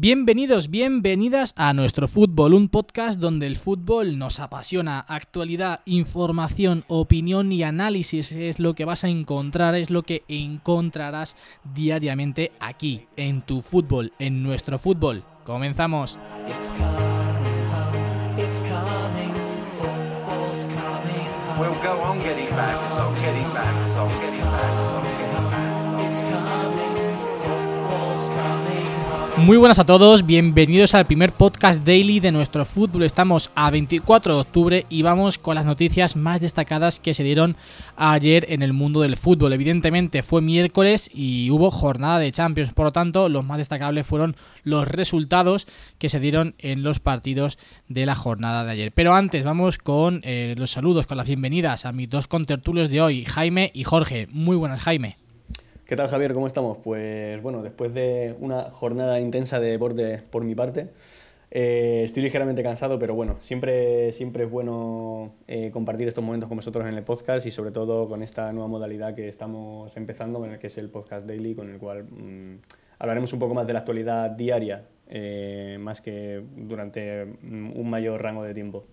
Bienvenidos, bienvenidas a nuestro fútbol, un podcast donde el fútbol nos apasiona. Actualidad, información, opinión y análisis es lo que vas a encontrar, es lo que encontrarás diariamente aquí, en tu fútbol, en nuestro fútbol. Comenzamos. Muy buenas a todos, bienvenidos al primer podcast daily de nuestro fútbol. Estamos a 24 de octubre y vamos con las noticias más destacadas que se dieron ayer en el mundo del fútbol. Evidentemente fue miércoles y hubo jornada de Champions, por lo tanto los más destacables fueron los resultados que se dieron en los partidos de la jornada de ayer. Pero antes vamos con eh, los saludos, con las bienvenidas a mis dos contertulios de hoy, Jaime y Jorge. Muy buenas, Jaime. ¿Qué tal Javier? ¿Cómo estamos? Pues bueno, después de una jornada intensa de deporte por mi parte, eh, estoy ligeramente cansado, pero bueno, siempre, siempre es bueno eh, compartir estos momentos con vosotros en el podcast y sobre todo con esta nueva modalidad que estamos empezando, que es el podcast daily, con el cual mm, hablaremos un poco más de la actualidad diaria, eh, más que durante mm, un mayor rango de tiempo.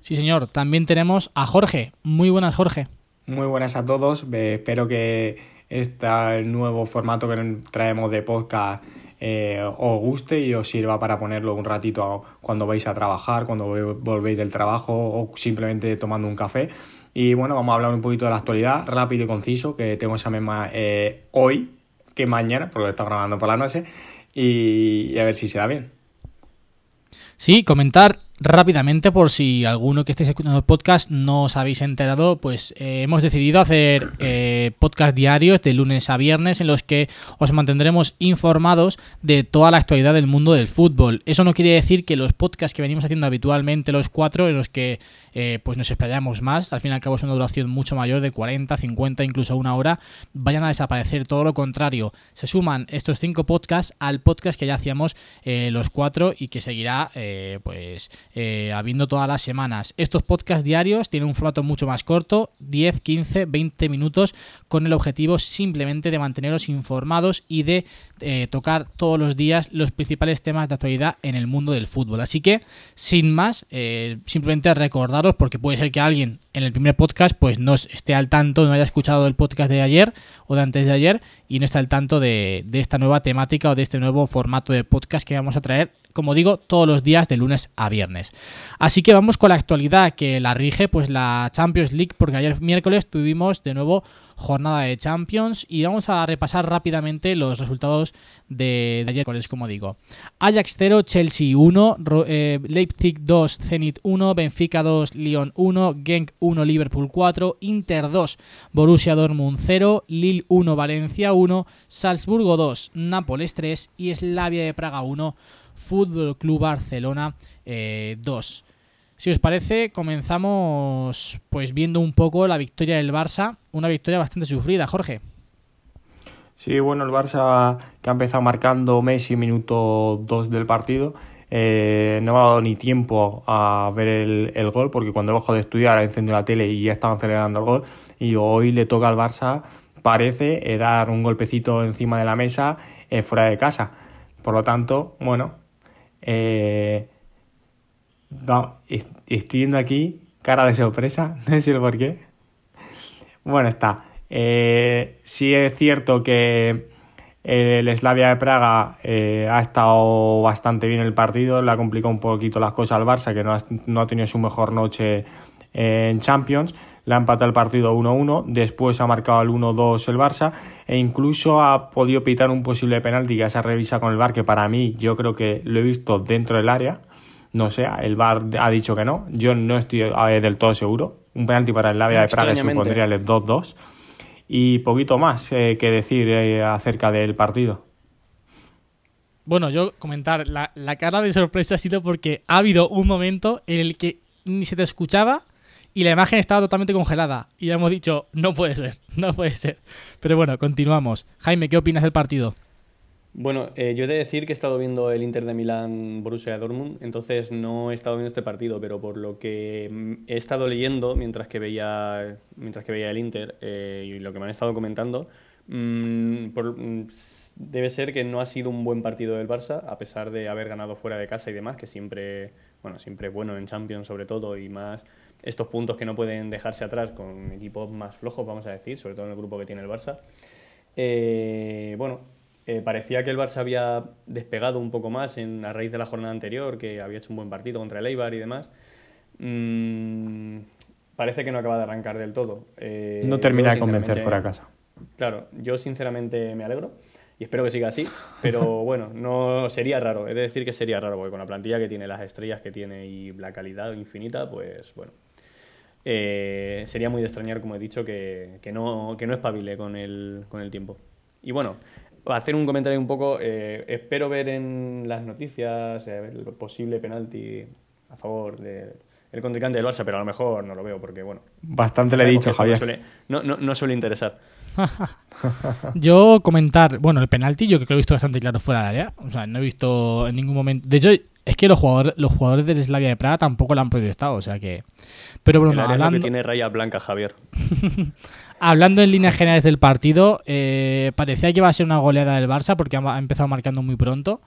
Sí, señor. También tenemos a Jorge. Muy buenas, Jorge. Muy buenas a todos. espero que este nuevo formato que traemos de podcast eh, os guste y os sirva para ponerlo un ratito cuando vais a trabajar, cuando volvéis del trabajo o simplemente tomando un café. Y bueno, vamos a hablar un poquito de la actualidad, rápido y conciso, que tengo esa misma eh, hoy que mañana, porque lo está grabando por la noche, y, y a ver si se da bien. Sí, comentar rápidamente, por si alguno que estéis escuchando el podcast no os habéis enterado, pues eh, hemos decidido hacer eh, podcast diarios de lunes a viernes en los que os mantendremos informados de toda la actualidad del mundo del fútbol. Eso no quiere decir que los podcasts que venimos haciendo habitualmente, los cuatro, en los que eh, pues nos explayamos más, al fin y al cabo es una duración mucho mayor de 40, 50, incluso una hora, vayan a desaparecer. Todo lo contrario, se suman estos cinco podcasts al podcast que ya hacíamos los cuatro y que seguirá pues eh, habiendo todas las semanas. Estos podcasts diarios tienen un formato mucho más corto, 10, 15, 20 minutos, con el objetivo simplemente de manteneros informados y de eh, tocar todos los días los principales temas de actualidad en el mundo del fútbol. Así que, sin más, eh, simplemente recordaros, porque puede ser que alguien en el primer podcast pues no esté al tanto, no haya escuchado el podcast de ayer o de antes de ayer y no está al tanto de, de esta nueva temática o de este nuevo formato de podcast que vamos a traer como digo, todos los días de lunes a viernes. Así que vamos con la actualidad que la rige pues la Champions League, porque ayer miércoles tuvimos de nuevo jornada de Champions y vamos a repasar rápidamente los resultados de, ayer, como digo. Ajax 0, Chelsea 1, eh, Leipzig 2, Zenit 1, Benfica 2, Lyon 1, Genk 1, Liverpool 4, Inter 2, Borussia Dortmund 0, Lille 1, Valencia 1, Salzburgo 2, Nápoles 3 y Slavia de Praga 1. Fútbol Club Barcelona 2. Eh, si os parece, comenzamos pues viendo un poco la victoria del Barça, una victoria bastante sufrida, Jorge. Sí, bueno, el Barça que ha empezado marcando Messi minuto 2 del partido, eh, no me ha dado ni tiempo a ver el, gol, porque cuando bajo de estudiar ha encendido la tele y ya estaban acelerando el gol, y hoy le toca al Barça, parece, eh, dar un golpecito encima de la mesa fuera de casa. Por lo tanto, bueno, eh, estoy viendo aquí cara de sorpresa, no sé por qué. Bueno, está. Eh, sí es cierto que el Slavia de Praga eh, ha estado bastante bien el partido, le ha complicado un poquito las cosas al Barça, que no ha, no ha tenido su mejor noche en Champions le ha empatado el partido 1-1, después ha marcado el 1-2 el Barça e incluso ha podido pitar un posible penalti que se ha revisado con el VAR, que para mí yo creo que lo he visto dentro del área, no sé, el VAR ha dicho que no, yo no estoy eh, del todo seguro, un penalti para el Lavia de Praga supondría el 2-2 y poquito más eh, que decir eh, acerca del partido. Bueno, yo comentar, la, la cara de sorpresa ha sido porque ha habido un momento en el que ni se te escuchaba y la imagen estaba totalmente congelada. Y ya hemos dicho, no puede ser, no puede ser. Pero bueno, continuamos. Jaime, ¿qué opinas del partido? Bueno, eh, yo he de decir que he estado viendo el Inter de Milán Borussia Dortmund, entonces no he estado viendo este partido, pero por lo que mm, he estado leyendo mientras que veía, mientras que veía el Inter eh, y lo que me han estado comentando, mm, mm, debe ser que no ha sido un buen partido del Barça, a pesar de haber ganado fuera de casa y demás, que siempre, bueno, siempre es bueno en Champions sobre todo y más estos puntos que no pueden dejarse atrás con equipos más flojos, vamos a decir, sobre todo en el grupo que tiene el Barça. Eh, bueno, eh, parecía que el Barça había despegado un poco más en, a raíz de la jornada anterior, que había hecho un buen partido contra el Eibar y demás. Mm, parece que no acaba de arrancar del todo. Eh, no termina de convencer fuera casa. Claro, yo sinceramente me alegro y espero que siga así, pero bueno, no sería raro, he de decir que sería raro, porque con la plantilla que tiene, las estrellas que tiene y la calidad infinita, pues bueno, eh, sería muy de extrañar, como he dicho, que, no, que no espabile con el, con el tiempo. Y bueno, hacer un comentario un poco, eh, espero ver en las noticias eh, el posible penalti a favor del contrincante del Barça, pero a lo mejor no lo veo porque, bueno... Bastante le he dicho, Javier. No suele, no, suele interesar. yo comentar, bueno, el penalti yo creo que lo he visto bastante claro fuera del área. O sea, no he visto en ningún momento... De hecho, es que los jugadores, los jugadores del Slavia de Praga tampoco lo han protestado, o sea que... Pero bueno, hablando... que tiene raya blanca, Javier. hablando en líneas generales del partido, eh, parecía que iba a ser una goleada del Barça porque ha empezado marcando muy pronto,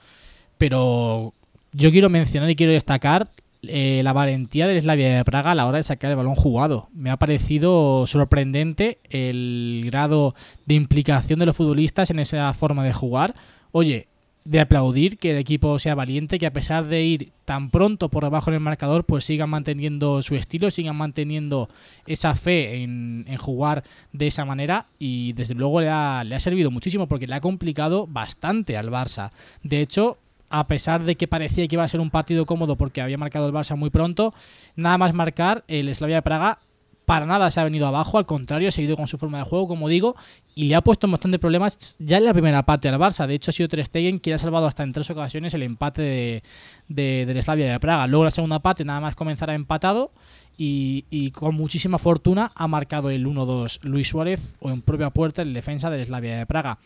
pero yo quiero mencionar y quiero destacar eh, la valentía del Slavia de Praga a la hora de sacar el balón jugado. Me ha parecido sorprendente el grado de implicación de los futbolistas en esa forma de jugar. Oye, de aplaudir que el equipo sea valiente, que a pesar de ir tan pronto por debajo en el marcador, pues sigan manteniendo su estilo, sigan manteniendo esa fe en, jugar de esa manera y desde luego le ha, le ha servido muchísimo porque le ha complicado bastante al Barça. De hecho, a pesar de que parecía que iba a ser un partido cómodo porque había marcado el Barça muy pronto, nada más marcar, el Slavia de Praga para nada se ha venido abajo, al contrario, ha seguido con su forma de juego, como digo, y le ha puesto bastante problemas ya en la primera parte al Barça. De hecho, ha sido Ter Stegen quien ha salvado hasta en tres ocasiones el empate de, de, del Slavia de Praga. Luego, la segunda parte, nada más comenzar a empatado y, con muchísima fortuna ha marcado el 1-2 Luis Suárez o en propia puerta el defensa del Slavia de Praga.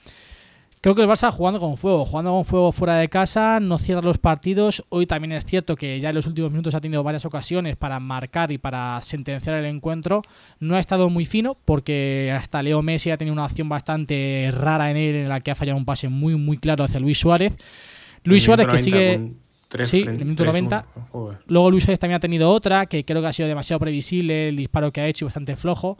Creo que el Barça jugando con fuego, jugando con fuego fuera de casa, no cierra los partidos. Hoy también es cierto que ya en los últimos minutos ha tenido varias ocasiones para marcar y para sentenciar el encuentro. No ha estado muy fino porque hasta Leo Messi ha tenido una acción bastante rara en él en la que ha fallado un pase muy muy claro hacia Luis Suárez. Luis Suárez que sigue... sí, en el minuto 90. Luego Luis Suárez también ha tenido otra que creo que ha sido demasiado previsible, el disparo que ha hecho y bastante flojo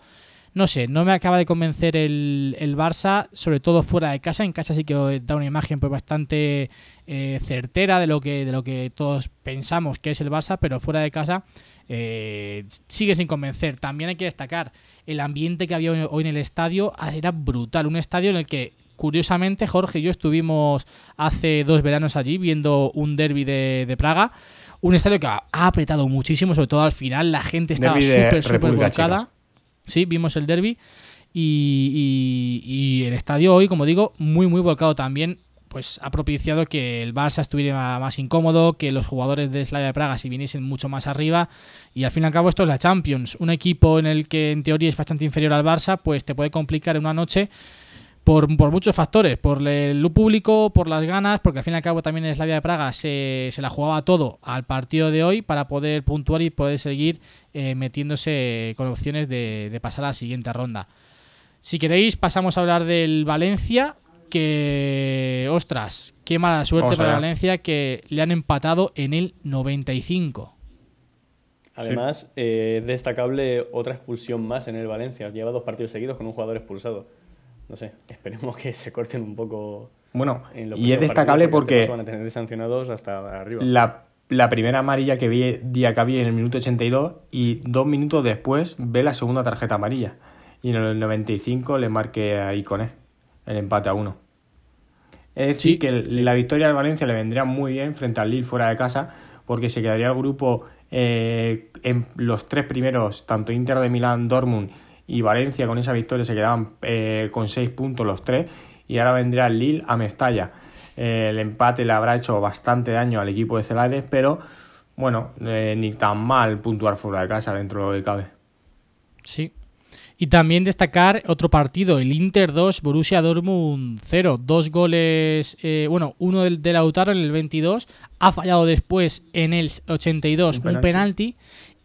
no sé, no me acaba de convencer el, el, Barça, sobre todo fuera de casa. En casa sí que da una imagen pues bastante eh, certera de lo que de lo que todos pensamos que es el Barça, pero fuera de casa eh, sigue sin convencer. También hay que destacar el ambiente que había hoy en el estadio era brutal, un estadio en el que curiosamente Jorge y yo estuvimos hace dos veranos allí viendo un derby de, de Praga. Un estadio que ha apretado muchísimo, sobre todo al final. La gente estaba súper, súper volcada. Sí, vimos el derby. Y, el estadio hoy, como digo, muy, muy volcado también. Pues ha propiciado que el Barça estuviera más incómodo, que los jugadores de Slavia de Praga si viniesen mucho más arriba. Y al fin y al cabo, esto es la Champions. Un equipo en el que en teoría es bastante inferior al Barça, pues te puede complicar en una noche por, muchos factores, por el público, por las ganas, porque al fin y al cabo también en Slavia de Praga se, se la jugaba todo al partido de hoy para poder puntuar y poder seguir eh, metiéndose con opciones de, pasar a la siguiente ronda. Si queréis, pasamos a hablar del Valencia, que, ostras, qué mala suerte para Valencia que le han empatado en el 95. Además, eh, es destacable otra expulsión más en el Valencia. Lleva dos partidos seguidos con un jugador expulsado no sé, esperemos que se corten un poco. Bueno, y es destacable porque, van a tener sancionados hasta arriba. La, primera amarilla que vi día que había en el minuto 82 y dos minutos después ve la segunda tarjeta amarilla. Y en el 95 le marque a Icone el empate a uno. Es decir, que la victoria de Valencia le vendría muy bien frente al Lille fuera de casa, porque se quedaría el grupo eh, en los tres primeros, tanto Inter de Milán, Dortmund y Valencia con esa victoria se quedaban eh, con seis puntos los tres y ahora vendría el Lille a Mestalla. Eh, el empate le habrá hecho bastante daño al equipo de Celades, pero bueno, eh, ni tan mal puntuar fuera de casa dentro de lo que cabe. Sí. Y también destacar otro partido, el Inter 2, Borussia Dortmund 0. Dos goles, bueno, uno del de Lautaro en el 22, ha fallado después en el 82 un penalti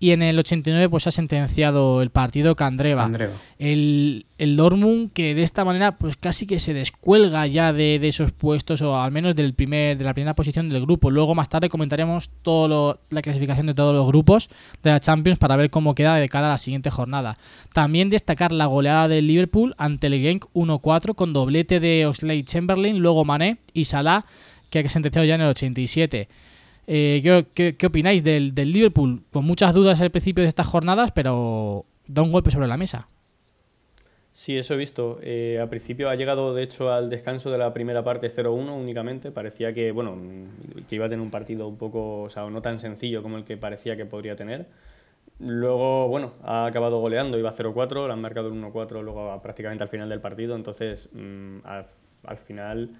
Y en el 89 pues ha sentenciado el partido Candreva. El, el Dortmund que de esta manera pues casi que se descuelga ya de, esos puestos o al menos del primer, de la primera posición del grupo. Luego más tarde comentaremos todo la clasificación de todos los grupos de la Champions para ver cómo queda de cara a la siguiente jornada. También destacar la goleada del Liverpool ante el Genk 1-4 con doblete de Osley Chamberlain, luego Mané y Salah que ha sentenciado ya en el 87. Eh, ¿qué, opináis del, Liverpool? Con muchas dudas al principio de estas jornadas, pero da un golpe sobre la mesa. Sí, eso he visto. Eh, al principio ha llegado, de hecho, al descanso de la primera parte 0-1 únicamente. Parecía que, bueno, que iba a tener un partido un poco, o sea, no tan sencillo como el que parecía que podría tener. Luego, bueno, ha acabado goleando, iba 0-4, le han marcado el 1-4 luego prácticamente al final del partido. Entonces, mm, al final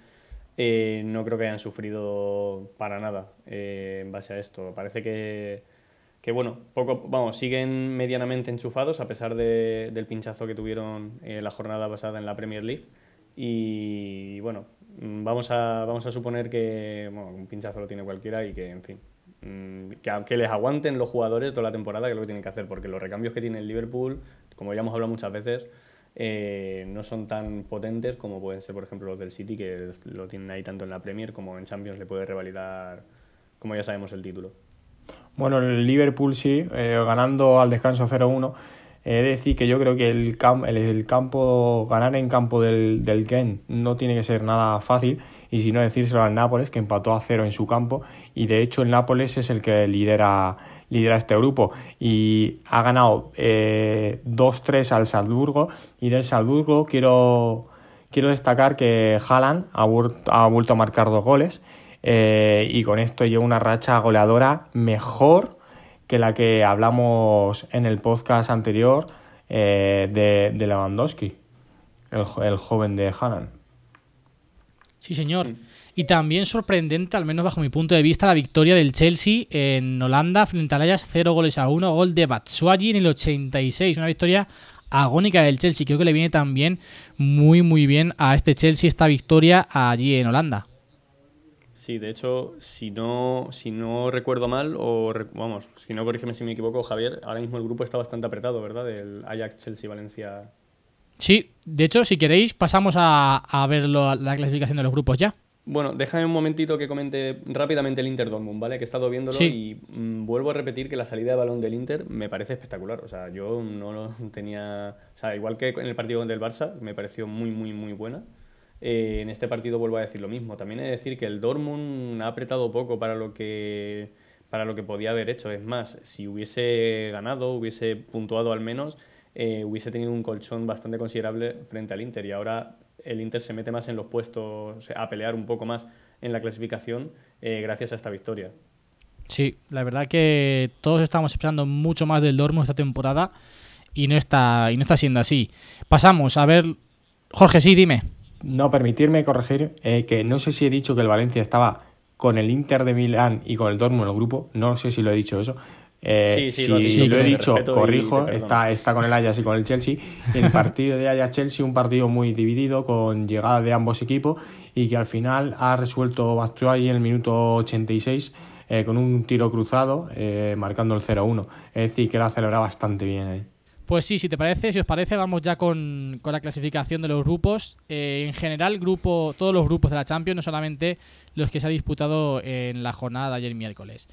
eh, no creo que hayan sufrido para nada eh, en base a esto. Parece que, bueno, poco, vamos, siguen medianamente enchufados a pesar de, del pinchazo que tuvieron eh, la jornada pasada en la Premier League. Y bueno, mm, vamos a, vamos a suponer que un pinchazo lo tiene cualquiera y que, en fin, mm, que, que les aguanten los jugadores toda la temporada, que es lo que tienen que hacer, porque los recambios que tiene el Liverpool, como ya hemos hablado muchas veces, eh, no son tan potentes como pueden ser, por ejemplo, los del City, que lo tienen ahí tanto en la Premier como en Champions, le puede revalidar, como ya sabemos, el título. Bueno, el Liverpool sí, eh, ganando al descanso 0-1. He de decir que yo creo que el, el, campo, ganar en campo del, del Ken no tiene que ser nada fácil y si no decírselo al Nápoles que empató a cero en su campo y de hecho el Nápoles es el que lidera lidera este grupo. Y ha ganado eh, 2-3 al Salzburgo. Y del Salzburgo quiero, quiero destacar que Haaland ha, ha vuelto a marcar dos goles. Eh, y con esto lleva una racha goleadora mejor que la que hablamos en el podcast anterior eh, de, de, Lewandowski, el, el joven de Haaland. Sí, señor. Y también sorprendente, al menos bajo mi punto de vista, la victoria del Chelsea en Holanda frente al Ajax 0 goles a 1, gol de Batshuayi en el 86, una victoria agónica del Chelsea. Creo que le viene también muy muy bien a este Chelsea esta victoria allí en Holanda. Sí, de hecho, si no, si no recuerdo mal, o vamos, si no corrígeme si me equivoco, Javier, ahora mismo el grupo está bastante apretado, ¿verdad? El Ajax, Chelsea, Valencia. Sí, de hecho, si queréis, pasamos a, a ver la clasificación de los grupos ya. Bueno, déjame un momentito que comente rápidamente el Inter Dortmund, ¿vale? Que he estado viéndolo y mm, vuelvo a repetir que la salida de balón del Inter me parece espectacular. O sea, yo no lo tenía. O sea, igual que en el partido contra el Barça, me pareció muy, muy, muy buena. Eh, en este partido vuelvo a decir lo mismo. También he de decir que el Dortmund ha apretado poco para lo que para lo que podía haber hecho. Es más, si hubiese ganado, hubiese puntuado al menos, eh, hubiese tenido un colchón bastante considerable frente al Inter. Y ahora el Inter se mete más en los puestos, a pelear un poco más en la clasificación eh, gracias a esta victoria. Sí, la verdad que todos estamos esperando mucho más del Dortmund esta temporada y no está, y no está siendo así. Pasamos a ver, Jorge, sí, dime. No, permitirme corregir eh, que no sé si he dicho que el Valencia estaba con el Inter de Milán y con el Dortmund en el grupo, no sé si lo he dicho eso, eh, si lo, he dicho, corrijo, está, está con el Ajax y con el Chelsea. El partido de Ajax-Chelsea, un partido muy dividido, con llegada de ambos equipos y que al final ha resuelto Batshuayi en el minuto 86 eh, con un tiro cruzado, eh, marcando el 0-1. Es decir, que la celebrado bastante bien. Pues sí, si te parece, si os parece, vamos ya con, con la clasificación de los grupos. en general, grupo, todos los grupos de la Champions, no solamente los que se ha disputado en la jornada de ayer miércoles.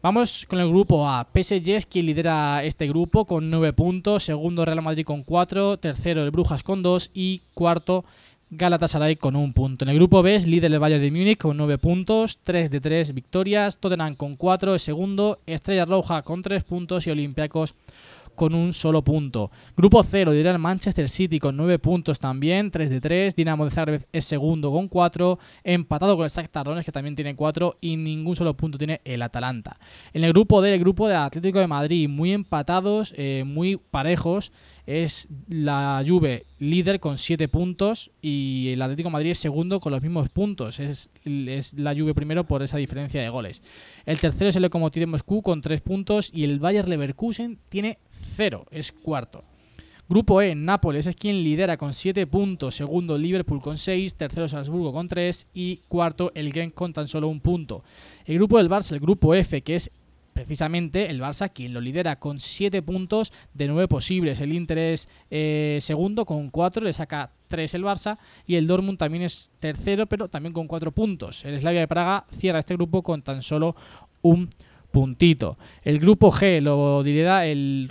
Vamos con el grupo A. PSG es quien lidera este grupo con 9 puntos, segundo Real Madrid con 4, tercero el Brujas con 2 y cuarto Galatasaray con 1 punto. En el grupo B es líder el Bayern de Múnich con 9 puntos, 3 de 3 victorias, Tottenham con 4 es segundo, Estrella Roja con 3 puntos y Olympiacos con un solo punto. Grupo 0, lidera el Manchester City con 9 puntos también, 3 de 3. Dinamo de Zagreb es segundo con 4, empatado con el Shakhtar Donetsk que también tiene 4 y ningún solo punto tiene el Atalanta. En el grupo D, el grupo de Atlético de Madrid, muy empatados, eh, muy parejos es la Juve líder con 7 puntos y el Atlético Madrid es segundo con los mismos puntos. Es, la Juve primero por esa diferencia de goles. El tercero es el Lokomotiv de Moscú con 3 puntos y el Bayer Leverkusen tiene 0, es cuarto. Grupo E, Nápoles es quien lidera con 7 puntos, segundo Liverpool con 6, tercero Salzburgo con 3 y cuarto el Genk con tan solo un punto. El grupo del Barça, el grupo F, que es precisamente el Barça quien lo lidera con 7 puntos de 9 posibles. El Inter es eh, segundo con 4, le saca 3 el Barça y el Dortmund también es tercero pero también con 4 puntos. El Slavia de Praga cierra este grupo con tan solo un puntito. El grupo G lo lidera el,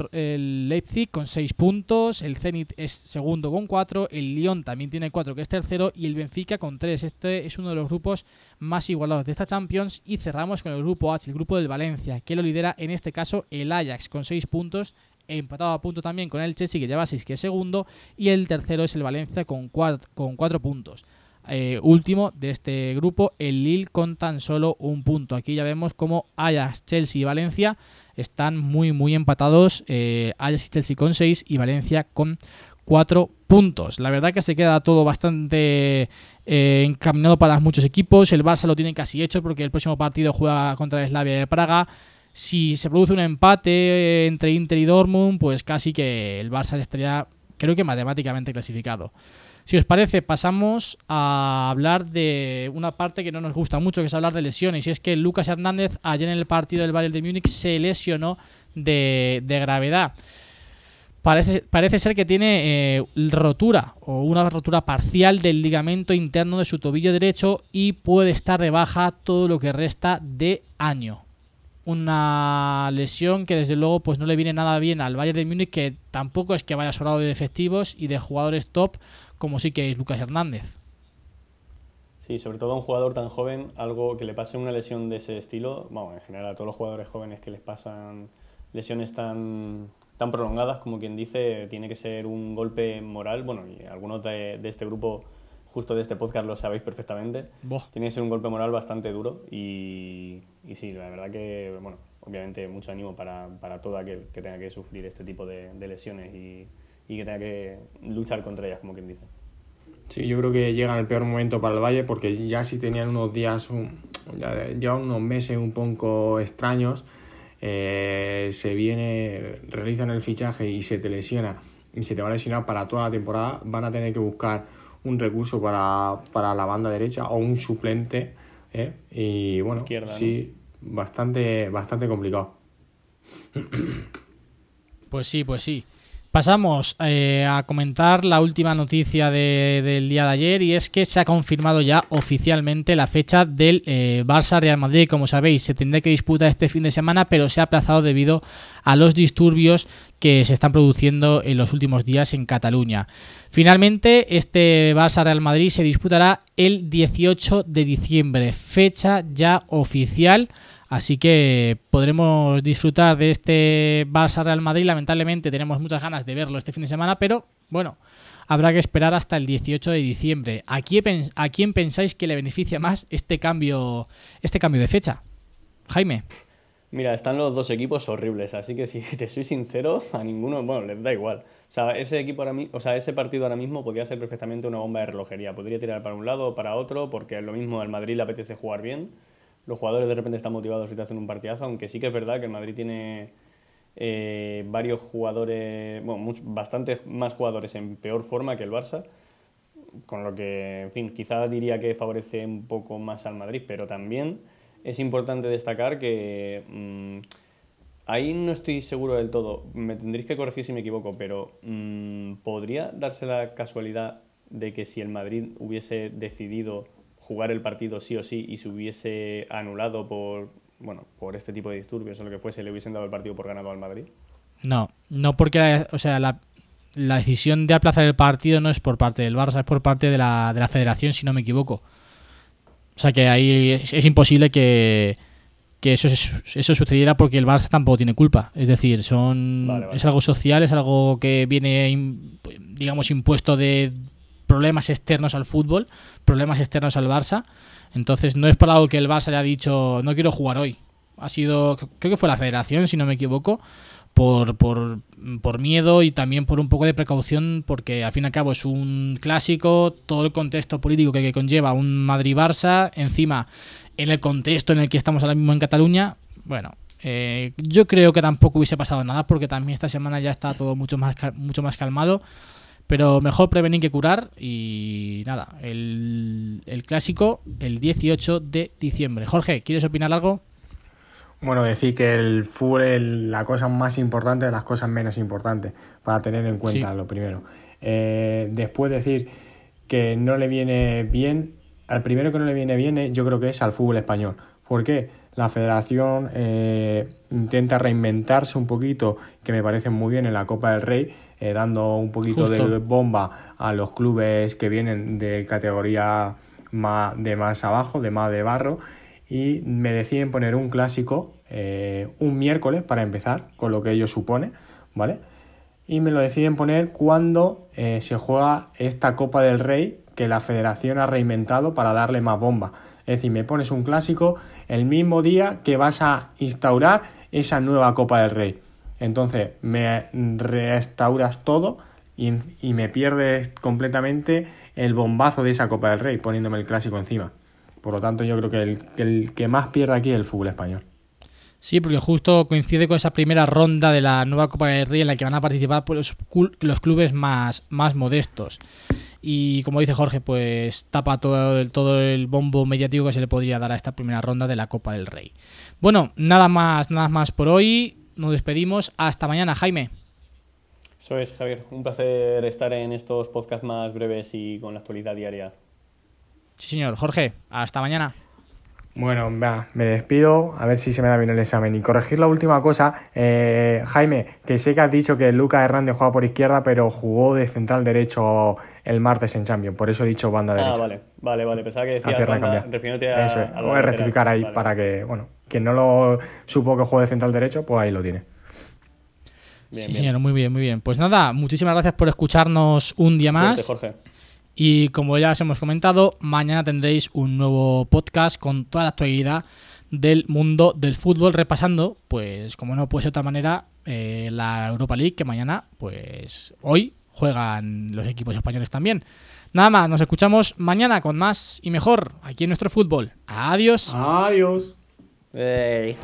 Leipzig con 6 puntos, el Zenit es segundo con 4, el Lyon también tiene 4 que es tercero y el Benfica con 3. Este es uno de los grupos más igualados de esta Champions y cerramos con el grupo H, el grupo del Valencia, que lo lidera en este caso el Ajax con 6 puntos, empatado a punto también con el Chelsea que lleva 6 que es segundo y el tercero es el Valencia con 4 con cuatro puntos. Eh, último de este grupo, el Lille con tan solo un punto. Aquí ya vemos como Ajax, Chelsea y Valencia están muy muy empatados. Eh, Ajax y Chelsea con 6 y Valencia con 4 puntos. La verdad que se queda todo bastante eh, encaminado para muchos equipos. El Barça lo tiene casi hecho porque el próximo partido juega contra el Slavia de Praga. Si se produce un empate entre Inter y Dortmund, pues casi que el Barça estaría, creo que matemáticamente clasificado. Si os parece, pasamos a hablar de una parte que no nos gusta mucho, que es hablar de lesiones. Y es que Lucas Hernández ayer en el partido del Bayern de Múnich se lesionó de, gravedad. Parece, parece, ser que tiene eh, rotura o una rotura parcial del ligamento interno de su tobillo derecho y puede estar de baja todo lo que resta de año. Una lesión que desde luego pues no le viene nada bien al Bayern de Múnich que tampoco es que vaya sobrado de efectivos y de jugadores top como sí que es Lucas Hernández. Sí, sobre todo a un jugador tan joven, algo que le pase una lesión de ese estilo, bueno, en general a todos los jugadores jóvenes que les pasan lesiones tan, tan prolongadas, como quien dice, tiene que ser un golpe moral, bueno, y algunos de, este grupo, justo de este podcast, lo sabéis perfectamente, tiene que ser un golpe moral bastante duro y, y, sí, la verdad que, bueno, obviamente mucho ánimo para, para todo aquel que tenga que sufrir este tipo de, de lesiones y y que tenga que luchar contra ellas, como quien dice. Sí, yo creo que llega en el peor momento para el Valle porque ya si tenían unos días, un, ya unos meses un poco extraños, eh, se viene, realizan el fichaje y se te lesiona y se te va a lesionar para toda la temporada, van a tener que buscar un recurso para, para la banda derecha o un suplente. ¿eh? Y bueno, sí, bastante, bastante complicado. Pues sí, pues sí. Pasamos eh, a comentar la última noticia del día de ayer y es que se ha confirmado ya oficialmente la fecha del eh, Barça-Real Madrid. Como sabéis, se tendría que disputar este fin de semana, pero se ha aplazado debido a los disturbios que se están produciendo en los últimos días en Cataluña. Finalmente, este Barça-Real Madrid se disputará el 18 de diciembre, fecha ya oficial Así que podremos disfrutar de este Barça Real Madrid. Lamentablemente tenemos muchas ganas de verlo este fin de semana, pero bueno, habrá que esperar hasta el 18 de diciembre. ¿A quién, pensáis que le beneficia más este cambio, este cambio de fecha? Jaime. Mira, están los dos equipos horribles, así que si te soy sincero, a ninguno, bueno, les da igual. O sea, ese equipo ahora o sea, ese partido ahora mismo podría ser perfectamente una bomba de relojería. Podría tirar para un lado o para otro, porque lo mismo al Madrid le apetece jugar bien los jugadores de repente están motivados y te hacen un partidazo, aunque sí que es verdad que el Madrid tiene eh, varios jugadores, bueno, bastantes más jugadores en peor forma que el Barça, con lo que, en fin, quizás diría que favorece un poco más al Madrid, pero también es importante destacar que mm, ahí no estoy seguro del todo, me tendréis que corregir si me equivoco, pero mm, podría darse la casualidad de que si el Madrid hubiese decidido jugar el partido sí o sí y se hubiese anulado por, bueno, por este tipo de disturbios o lo que fuese, le hubiesen dado el partido por ganado al Madrid? No, no porque, o sea, la, decisión de aplazar el partido no es por parte del Barça, es por parte de la, de la federación, si no me equivoco. O sea que ahí es, imposible que, que eso, eso sucediera porque el Barça tampoco tiene culpa. Es decir, son es algo social, es algo que viene, digamos, impuesto de problemas externos al fútbol, problemas externos al Barça. Entonces no es por algo que el Barça haya dicho no quiero jugar hoy. Ha sido, creo que fue la federación, si no me equivoco, por, por, por miedo y también por un poco de precaución, porque al fin y al cabo es un clásico, todo el contexto político que, conlleva un Madrid-Barça, encima en el contexto en el que estamos ahora mismo en Cataluña, bueno, eh, yo creo que tampoco hubiese pasado nada porque también esta semana ya está todo mucho más, mucho más calmado. Pero mejor prevenir que curar y nada, el, clásico el 18 de diciembre. Jorge, ¿quieres opinar algo? Bueno, decir que el fútbol es la cosa más importante de las cosas menos importantes, para tener en cuenta lo primero. Eh, después decir que no le viene bien, al primero que no le viene bien eh, yo creo que es al fútbol español. ¿Por qué? La federación eh, intenta reinventarse un poquito, que me parece muy bien en la Copa del Rey, dando un poquito de bomba a los clubes que vienen de categoría más, de más abajo, de más de barro, y me deciden poner un clásico eh, un miércoles para empezar, con lo que ello supone, ¿vale? Y me lo deciden poner cuando eh, se juega esta Copa del Rey que la federación ha reinventado para darle más bomba. Es decir, me pones un clásico el mismo día que vas a instaurar esa nueva Copa del Rey. Entonces me restauras todo y, me pierdes completamente el bombazo de esa Copa del Rey poniéndome el clásico encima. Por lo tanto, yo creo que el, que más pierde aquí es el fútbol español. Sí, porque justo coincide con esa primera ronda de la nueva Copa del Rey en la que van a participar pues, los, clubes más, más modestos. Y como dice Jorge, pues tapa todo el, todo el bombo mediático que se le podría dar a esta primera ronda de la Copa del Rey. Bueno, nada más, nada más por hoy. Nos despedimos. Hasta mañana, Jaime. Eso es, Javier. Un placer estar en estos podcasts más breves y con la actualidad diaria. Sí, señor. Jorge, hasta mañana. Bueno, me despido, a ver si se me da bien el examen. Y corregir la última cosa, eh, Jaime, que sé que has dicho que Lucas Hernández juega por izquierda, pero jugó de central derecho el martes en Champions, por eso he dicho banda ah, derecha. Ah, vale, vale, vale, pensaba que decía banda, refiriéndote a... Eso es, voy a rectificar ahí para que, bueno, quien no lo supo que juegue de central derecho, pues ahí lo tiene. sí, señor, muy bien, muy bien. Pues nada, muchísimas gracias por escucharnos un día más. Jorge. Y como ya os hemos comentado, mañana tendréis un nuevo podcast con toda la actualidad del mundo del fútbol, repasando, pues como no puede ser de otra manera, eh, la Europa League, que mañana, pues hoy juegan los equipos españoles también. Nada más, nos escuchamos mañana con más y mejor aquí en nuestro fútbol. Adiós. Adiós. Hey.